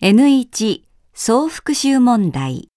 N1 総復習問題。